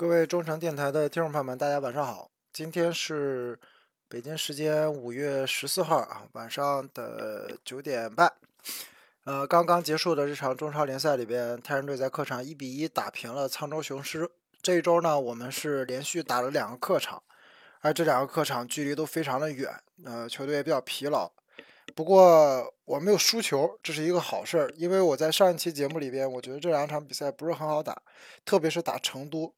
各位中诚电台的听众朋友们，大家晚上好。今天是北京时间五月十四号啊，晚上的九点半。呃，刚刚结束的这场中超联赛里边，泰山队在客场一比一打平了沧州雄狮。这一周呢，我们是连续打了两个客场，而这两个客场距离都非常的远，呃，球队也比较疲劳。不过我没有输球，这是一个好事儿，因为我在上一期节目里边，我觉得这两场比赛不是很好打，特别是打成都。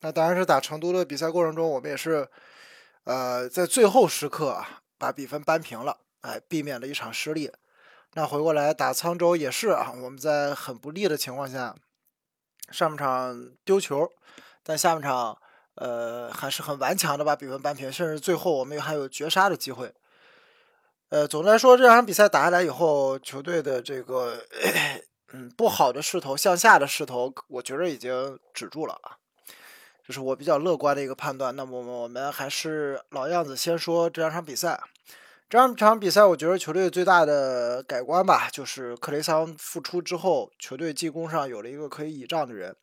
那当然是打成都的比赛过程中，我们也是，呃，在最后时刻啊，把比分扳平了，哎，避免了一场失利。那回过来打沧州也是啊，我们在很不利的情况下，上半场丢球，但下半场呃还是很顽强的把比分扳平，甚至最后我们还有绝杀的机会。呃，总的来说，这场比赛打下来以后，球队的这个 嗯不好的势头向下的势头，我觉得已经止住了啊。就是我比较乐观的一个判断。那么我们还是老样子，先说这两场比赛。这两场比赛，我觉得球队最大的改观吧，就是克雷桑复出之后，球队进攻上有了一个可以倚仗的人。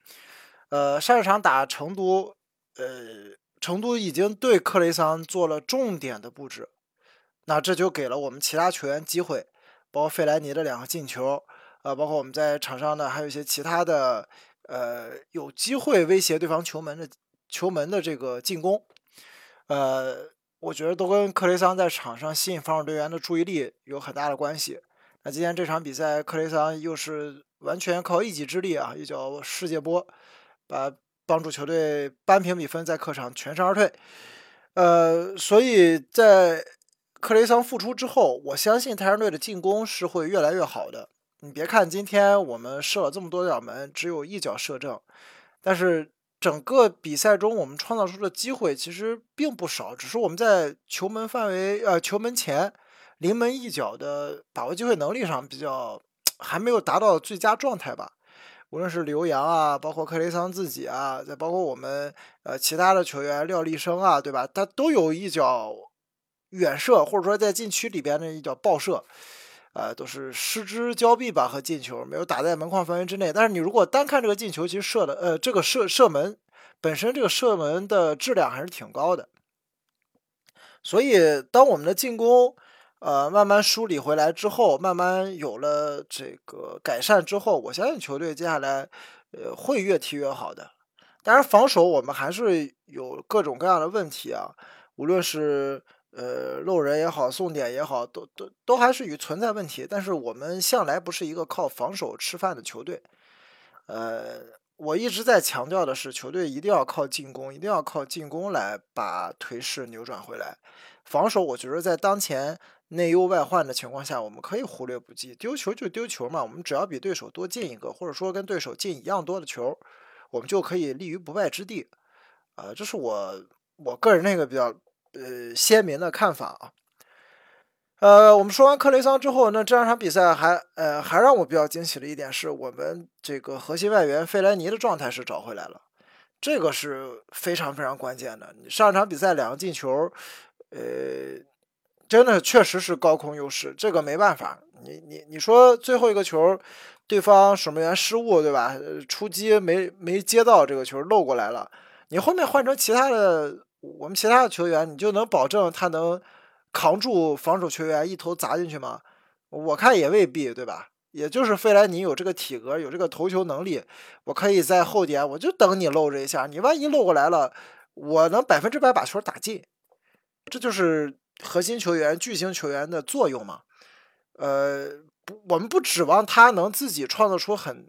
呃，上一场打成都，呃，成都已经对克雷桑做了重点的布置，那这就给了我们其他球员机会，包括费莱尼的两个进球，呃，包括我们在场上呢还有一些其他的。呃，有机会威胁对方球门的球门的这个进攻，呃，我觉得都跟克雷桑在场上吸引防守队员的注意力有很大的关系。那今天这场比赛，克雷桑又是完全靠一己之力啊，一脚世界波，把帮助球队扳平比分，在客场全身而退。呃，所以在克雷桑复出之后，我相信泰山队的进攻是会越来越好的。你别看今天我们射了这么多脚门，只有一脚射正，但是整个比赛中我们创造出的机会其实并不少，只是我们在球门范围呃球门前临门一脚的把握机会能力上比较还没有达到最佳状态吧。无论是刘洋啊，包括克雷桑自己啊，再包括我们呃其他的球员廖立生啊，对吧？他都有一脚远射，或者说在禁区里边的一脚爆射。呃，都是失之交臂吧和进球，没有打在门框范围之内。但是你如果单看这个进球，其实射的，呃，这个射射门本身这个射门的质量还是挺高的。所以，当我们的进攻呃慢慢梳理回来之后，慢慢有了这个改善之后，我相信球队接下来呃会越踢越好的。当然，防守我们还是有各种各样的问题啊，无论是。呃，漏人也好，送点也好，都都都还是与存在问题。但是我们向来不是一个靠防守吃饭的球队。呃，我一直在强调的是，球队一定要靠进攻，一定要靠进攻来把颓势扭转回来。防守，我觉得在当前内忧外患的情况下，我们可以忽略不计。丢球就丢球嘛，我们只要比对手多进一个，或者说跟对手进一样多的球，我们就可以立于不败之地。啊，这是我我个人那个比较。呃，鲜明的看法啊。呃，我们说完克雷桑之后，那这两场比赛还呃还让我比较惊喜的一点是，我们这个核心外援费莱尼的状态是找回来了，这个是非常非常关键的。你上场比赛两个进球，呃，真的确实是高空优势，这个没办法。你你你说最后一个球，对方守门员失误对吧？出击没没接到这个球漏过来了，你后面换成其他的。我们其他的球员，你就能保证他能扛住防守球员一头砸进去吗？我看也未必，对吧？也就是费莱尼有这个体格，有这个投球能力，我可以在后点，我就等你漏这一下，你万一漏过来了，我能百分之百把球打进。这就是核心球员、巨星球员的作用嘛。呃，不，我们不指望他能自己创造出很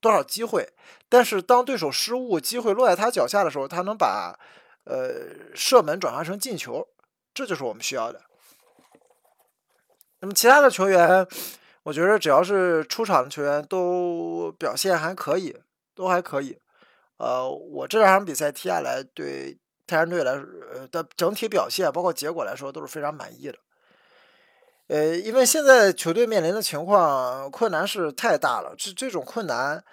多少机会，但是当对手失误，机会落在他脚下的时候，他能把。呃，射门转化成进球，这就是我们需要的。那么其他的球员，我觉得只要是出场的球员都表现还可以，都还可以。呃，我这两场比赛踢下来，对泰山队来说的整体表现，包括结果来说，都是非常满意的。呃，因为现在球队面临的情况困难是太大了，这这种困难。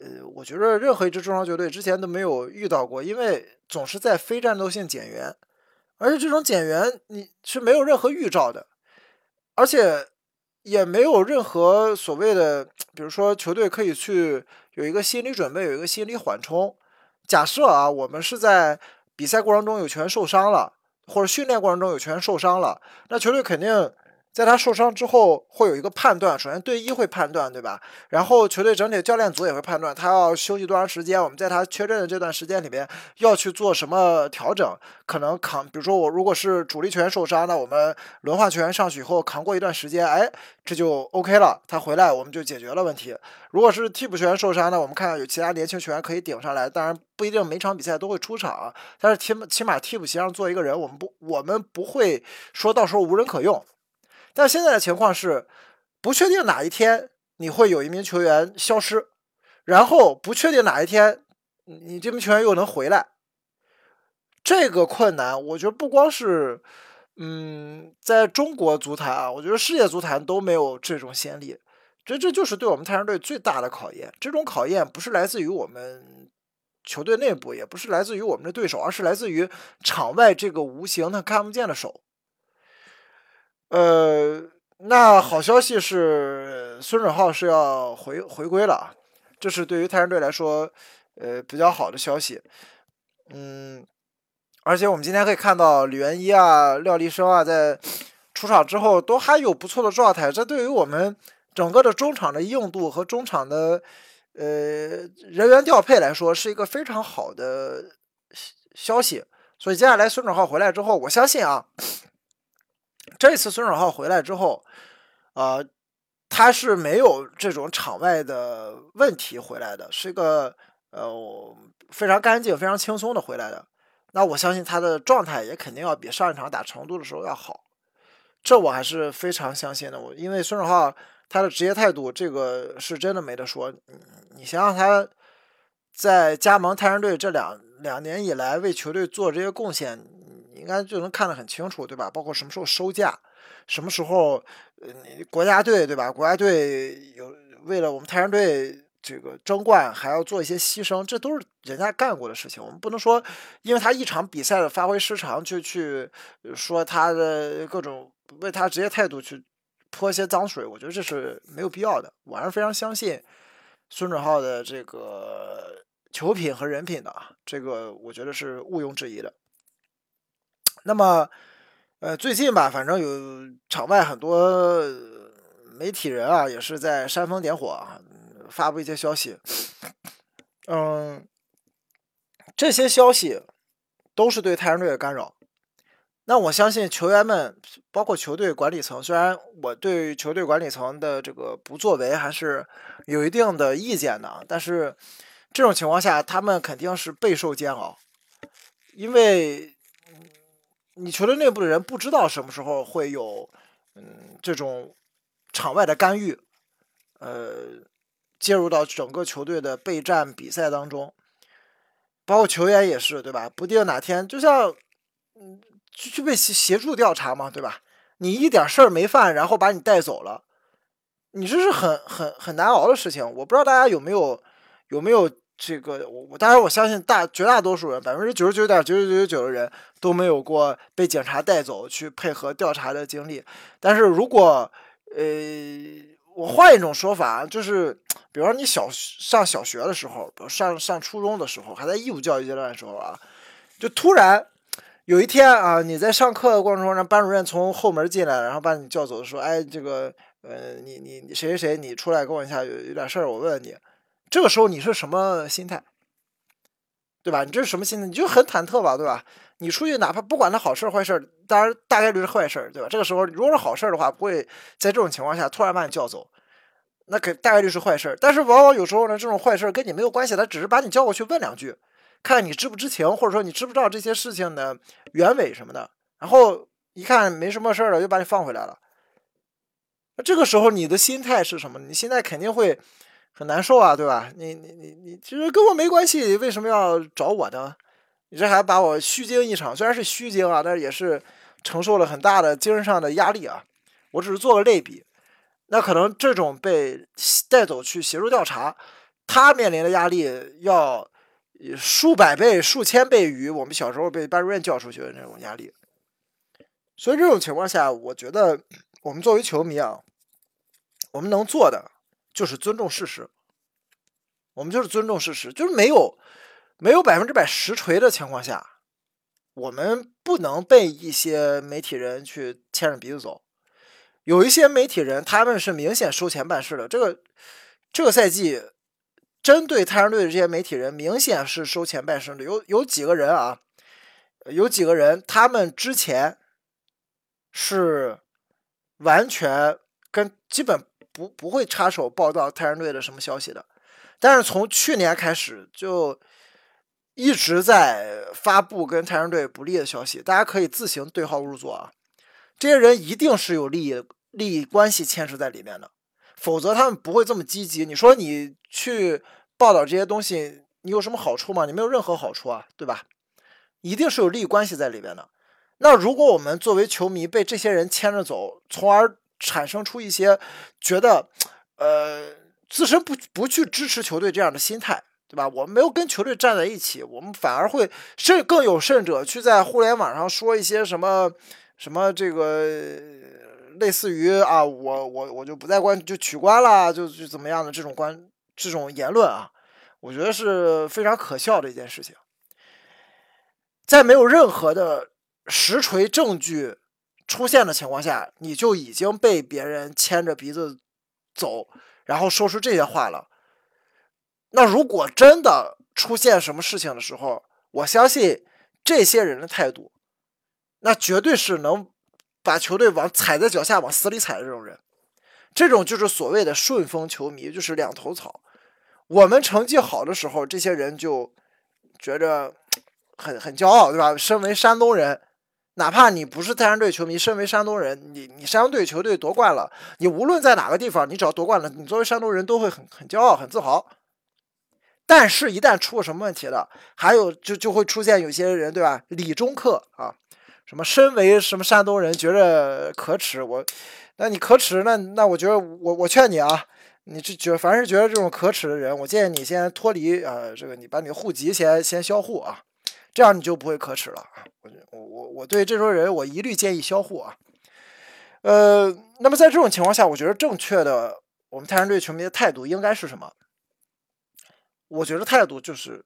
呃，我觉得任何一支中超球队之前都没有遇到过，因为总是在非战斗性减员，而且这种减员你是没有任何预兆的，而且也没有任何所谓的，比如说球队可以去有一个心理准备，有一个心理缓冲，假设啊，我们是在比赛过程中有球员受伤了，或者训练过程中有球员受伤了，那球队肯定。在他受伤之后，会有一个判断。首先，队医会判断，对吧？然后，球队整体教练组也会判断他要休息多长时间。我们在他缺阵的这段时间里面要去做什么调整？可能扛，比如说我如果是主力球员受伤，那我们轮换球员上去以后扛过一段时间，哎，这就 OK 了。他回来我们就解决了问题。如果是替补球员受伤呢，我们看有其他年轻球员可以顶上来。当然不一定每场比赛都会出场，但是起码起码替补席上坐一个人，我们不我们不会说到时候无人可用。但现在的情况是，不确定哪一天你会有一名球员消失，然后不确定哪一天你这名球员又能回来。这个困难，我觉得不光是，嗯，在中国足坛啊，我觉得世界足坛都没有这种先例。这这就是对我们太阳队最大的考验。这种考验不是来自于我们球队内部，也不是来自于我们的对手，而是来自于场外这个无形的看不见的手。呃，那好消息是孙准浩是要回回归了，这是对于泰山队来说，呃，比较好的消息。嗯，而且我们今天可以看到李元一啊、廖立生啊，在出场之后都还有不错的状态，这对于我们整个的中场的硬度和中场的呃人员调配来说，是一个非常好的消息。所以接下来孙准浩回来之后，我相信啊。这次孙准浩回来之后，呃，他是没有这种场外的问题回来的，是一个呃非常干净、非常轻松的回来的。那我相信他的状态也肯定要比上一场打成都的时候要好，这我还是非常相信的。我因为孙准浩他的职业态度，这个是真的没得说。你想想他在加盟泰山队这两两年以来为球队做这些贡献。应该就能看得很清楚，对吧？包括什么时候收价，什么时候，呃，国家队，对吧？国家队有为了我们泰山队这个争冠还要做一些牺牲，这都是人家干过的事情。我们不能说因为他一场比赛的发挥失常，就去说他的各种为他职业态度去泼一些脏水。我觉得这是没有必要的。我还是非常相信孙准浩的这个球品和人品的啊，这个我觉得是毋庸置疑的。那么，呃，最近吧，反正有场外很多媒体人啊，也是在煽风点火，发布一些消息。嗯，这些消息都是对太阳队的干扰。那我相信球员们，包括球队管理层，虽然我对球队管理层的这个不作为还是有一定的意见的，但是这种情况下，他们肯定是备受煎熬，因为。你球队内部的人不知道什么时候会有，嗯，这种场外的干预，呃，介入到整个球队的备战比赛当中，包括球员也是，对吧？不定哪天，就像，嗯，去被协协助调查嘛，对吧？你一点事儿没犯，然后把你带走了，你这是很很很难熬的事情。我不知道大家有没有有没有。这个我我当然我相信大绝大多数人百分之九十九点九九九九九的人都没有过被警察带走去配合调查的经历。但是如果呃我换一种说法，就是比如说你小上小学的时候，比如上上初中的时候，还在义务教育阶段的时候啊，就突然有一天啊，你在上课的过程中，让班主任从后门进来，然后把你叫走，说：“哎，这个呃，你你你谁谁谁，你出来跟我一下，有有点事儿，我问问你。”这个时候你是什么心态，对吧？你这是什么心态？你就很忐忑吧，对吧？你出去哪怕不管他好事坏事，当然大概率是坏事，对吧？这个时候如果是好事的话，不会在这种情况下突然把你叫走，那可大概率是坏事。但是往往有时候呢，这种坏事跟你没有关系，他只是把你叫过去问两句，看你知不知情，或者说你知不知道这些事情的原委什么的。然后一看没什么事了，又把你放回来了。那这个时候你的心态是什么？你现在肯定会。很难受啊，对吧？你你你你，其实跟我没关系，为什么要找我呢？你这还把我虚惊一场，虽然是虚惊啊，但是也是承受了很大的精神上的压力啊。我只是做个类比，那可能这种被带走去协助调查，他面临的压力要数百倍、数千倍于我们小时候被班主任叫出去的那种压力。所以这种情况下，我觉得我们作为球迷啊，我们能做的。就是尊重事实，我们就是尊重事实，就是没有没有百分之百实锤的情况下，我们不能被一些媒体人去牵着鼻子走。有一些媒体人，他们是明显收钱办事的。这个这个赛季，针对太阳队的这些媒体人，明显是收钱办事的。有有几个人啊，有几个人，他们之前是完全跟基本不不会插手报道太阳队的什么消息的，但是从去年开始就一直在发布跟太阳队不利的消息。大家可以自行对号入座啊，这些人一定是有利益。利益关系牵扯在里面的，否则他们不会这么积极。你说你去报道这些东西，你有什么好处吗？你没有任何好处啊，对吧？一定是有利益关系在里边的。那如果我们作为球迷被这些人牵着走，从而产生出一些觉得，呃，自身不不去支持球队这样的心态，对吧？我们没有跟球队站在一起，我们反而会甚更有甚者去在互联网上说一些什么什么这个。类似于啊，我我我就不再关就取关了，就就怎么样的这种关这种言论啊，我觉得是非常可笑的一件事情。在没有任何的实锤证据出现的情况下，你就已经被别人牵着鼻子走，然后说出这些话了。那如果真的出现什么事情的时候，我相信这些人的态度，那绝对是能。把球队往踩在脚下，往死里踩的这种人，这种就是所谓的顺风球迷，就是两头草。我们成绩好的时候，这些人就觉着很很骄傲，对吧？身为山东人，哪怕你不是太阳队球迷，身为山东人，你你山东队球队夺冠了，你无论在哪个地方，你只要夺冠了，你作为山东人都会很很骄傲、很自豪。但是，一旦出了什么问题了，还有就就会出现有些人，对吧？理中客啊。什么身为什么山东人觉得可耻？我，那你可耻？那那我觉得我我劝你啊，你这觉凡是觉得这种可耻的人，我建议你先脱离啊，这个你把你的户籍先先销户啊，这样你就不会可耻了啊。我我我我对这种人我一律建议销户啊。呃，那么在这种情况下，我觉得正确的我们太阳队球迷的态度应该是什么？我觉得态度就是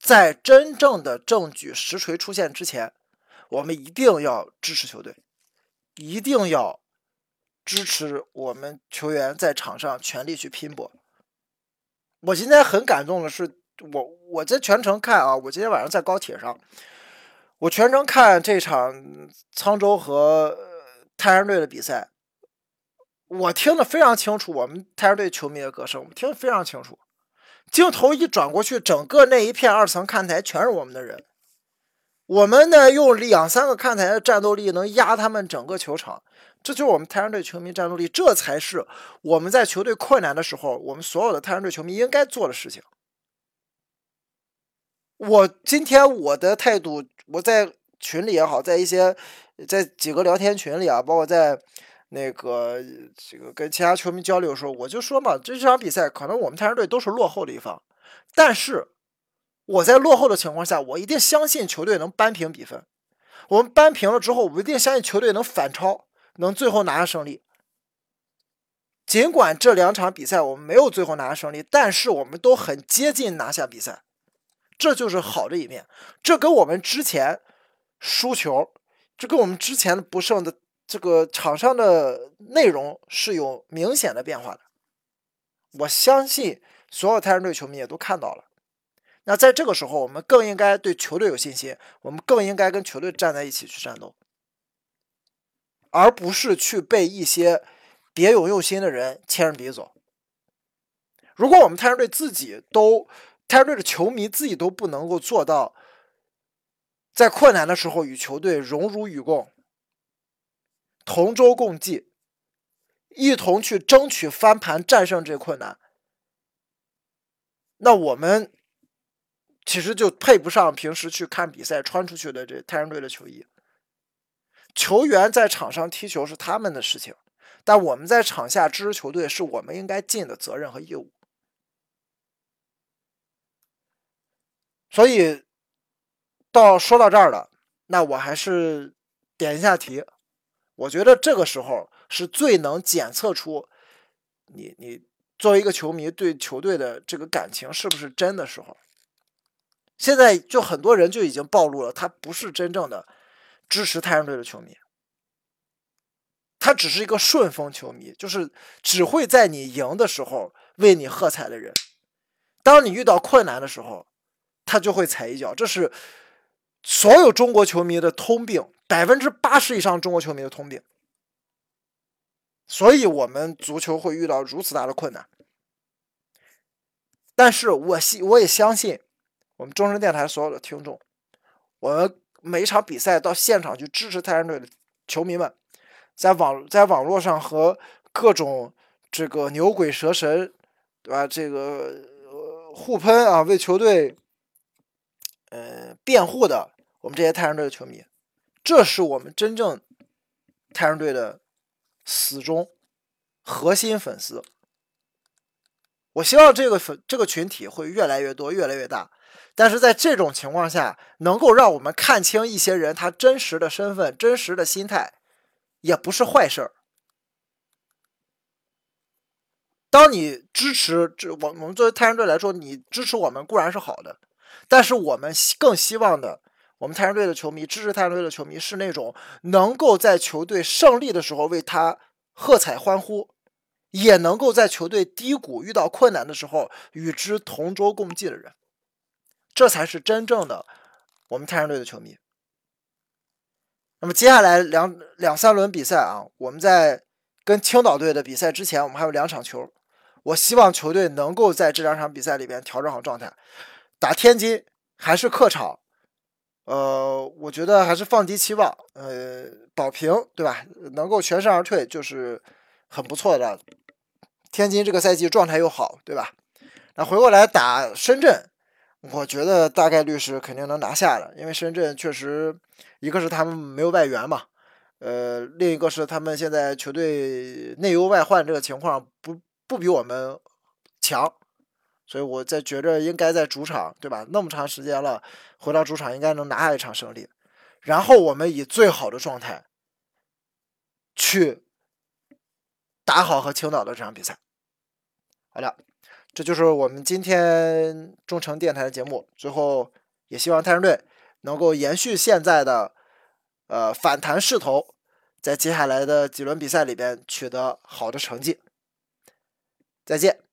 在真正的证据实锤出现之前。我们一定要支持球队，一定要支持我们球员在场上全力去拼搏。我今天很感动的是，我我在全程看啊，我今天晚上在高铁上，我全程看这场沧州和太阳队的比赛，我听得非常清楚，我们太阳队球迷的歌声，我们听得非常清楚。镜头一转过去，整个那一片二层看台全是我们的人。我们呢，用两三个看台的战斗力能压他们整个球场，这就是我们太阳队球迷战斗力，这才是我们在球队困难的时候，我们所有的太阳队球迷应该做的事情。我今天我的态度，我在群里也好，在一些在几个聊天群里啊，包括在那个这个跟其他球迷交流的时候，我就说嘛，这场比赛可能我们泰山队都是落后的一方，但是。我在落后的情况下，我一定相信球队能扳平比分。我们扳平了之后，我一定相信球队能反超，能最后拿下胜利。尽管这两场比赛我们没有最后拿下胜利，但是我们都很接近拿下比赛，这就是好的一面。这跟我们之前输球，这跟我们之前不胜的这个场上的内容是有明显的变化的。我相信所有太阳队球迷也都看到了。那在这个时候，我们更应该对球队有信心，我们更应该跟球队站在一起去战斗，而不是去被一些别有用心的人牵着鼻子走。如果我们太阳队自己都，太阳队的球迷自己都不能够做到，在困难的时候与球队荣辱与共，同舟共济，一同去争取翻盘战胜这困难，那我们。其实就配不上平时去看比赛穿出去的这太阳队的球衣。球员在场上踢球是他们的事情，但我们在场下支持球队是我们应该尽的责任和义务。所以，到说到这儿了，那我还是点一下题。我觉得这个时候是最能检测出你你作为一个球迷对球队的这个感情是不是真的时候。现在就很多人就已经暴露了，他不是真正的支持太阳队的球迷，他只是一个顺风球迷，就是只会在你赢的时候为你喝彩的人。当你遇到困难的时候，他就会踩一脚。这是所有中国球迷的通病，百分之八十以上中国球迷的通病。所以，我们足球会遇到如此大的困难。但是我信，我也相信，我们中声电台所有的听众，我们每一场比赛到现场去支持泰山队的球迷们，在网在网络上和各种这个牛鬼蛇神，对吧？这个呃互喷啊，为球队辩护的，我们这些泰山队的球迷，这是我们真正泰山队的。死忠、核心粉丝，我希望这个粉这个群体会越来越多、越来越大。但是在这种情况下，能够让我们看清一些人他真实的身份、真实的心态，也不是坏事儿。当你支持这我我们作为太阳队来说，你支持我们固然是好的，但是我们更希望的。我们太阳队的球迷支持太阳队的球迷是那种能够在球队胜利的时候为他喝彩欢呼，也能够在球队低谷遇到困难的时候与之同舟共济的人，这才是真正的我们太阳队的球迷。那么接下来两两三轮比赛啊，我们在跟青岛队的比赛之前，我们还有两场球，我希望球队能够在这两场比赛里边调整好状态，打天津还是客场。呃，我觉得还是放低期望，呃，保平，对吧？能够全身而退就是很不错的。天津这个赛季状态又好，对吧？那回过来打深圳，我觉得大概率是肯定能拿下的，因为深圳确实一个是他们没有外援嘛，呃，另一个是他们现在球队内忧外患这个情况不不比我们强。所以我在觉着应该在主场，对吧？那么长时间了，回到主场应该能拿下一场胜利，然后我们以最好的状态去打好和青岛的这场比赛。好了，这就是我们今天中诚电台的节目。最后，也希望泰山队能够延续现在的呃反弹势头，在接下来的几轮比赛里边取得好的成绩。再见。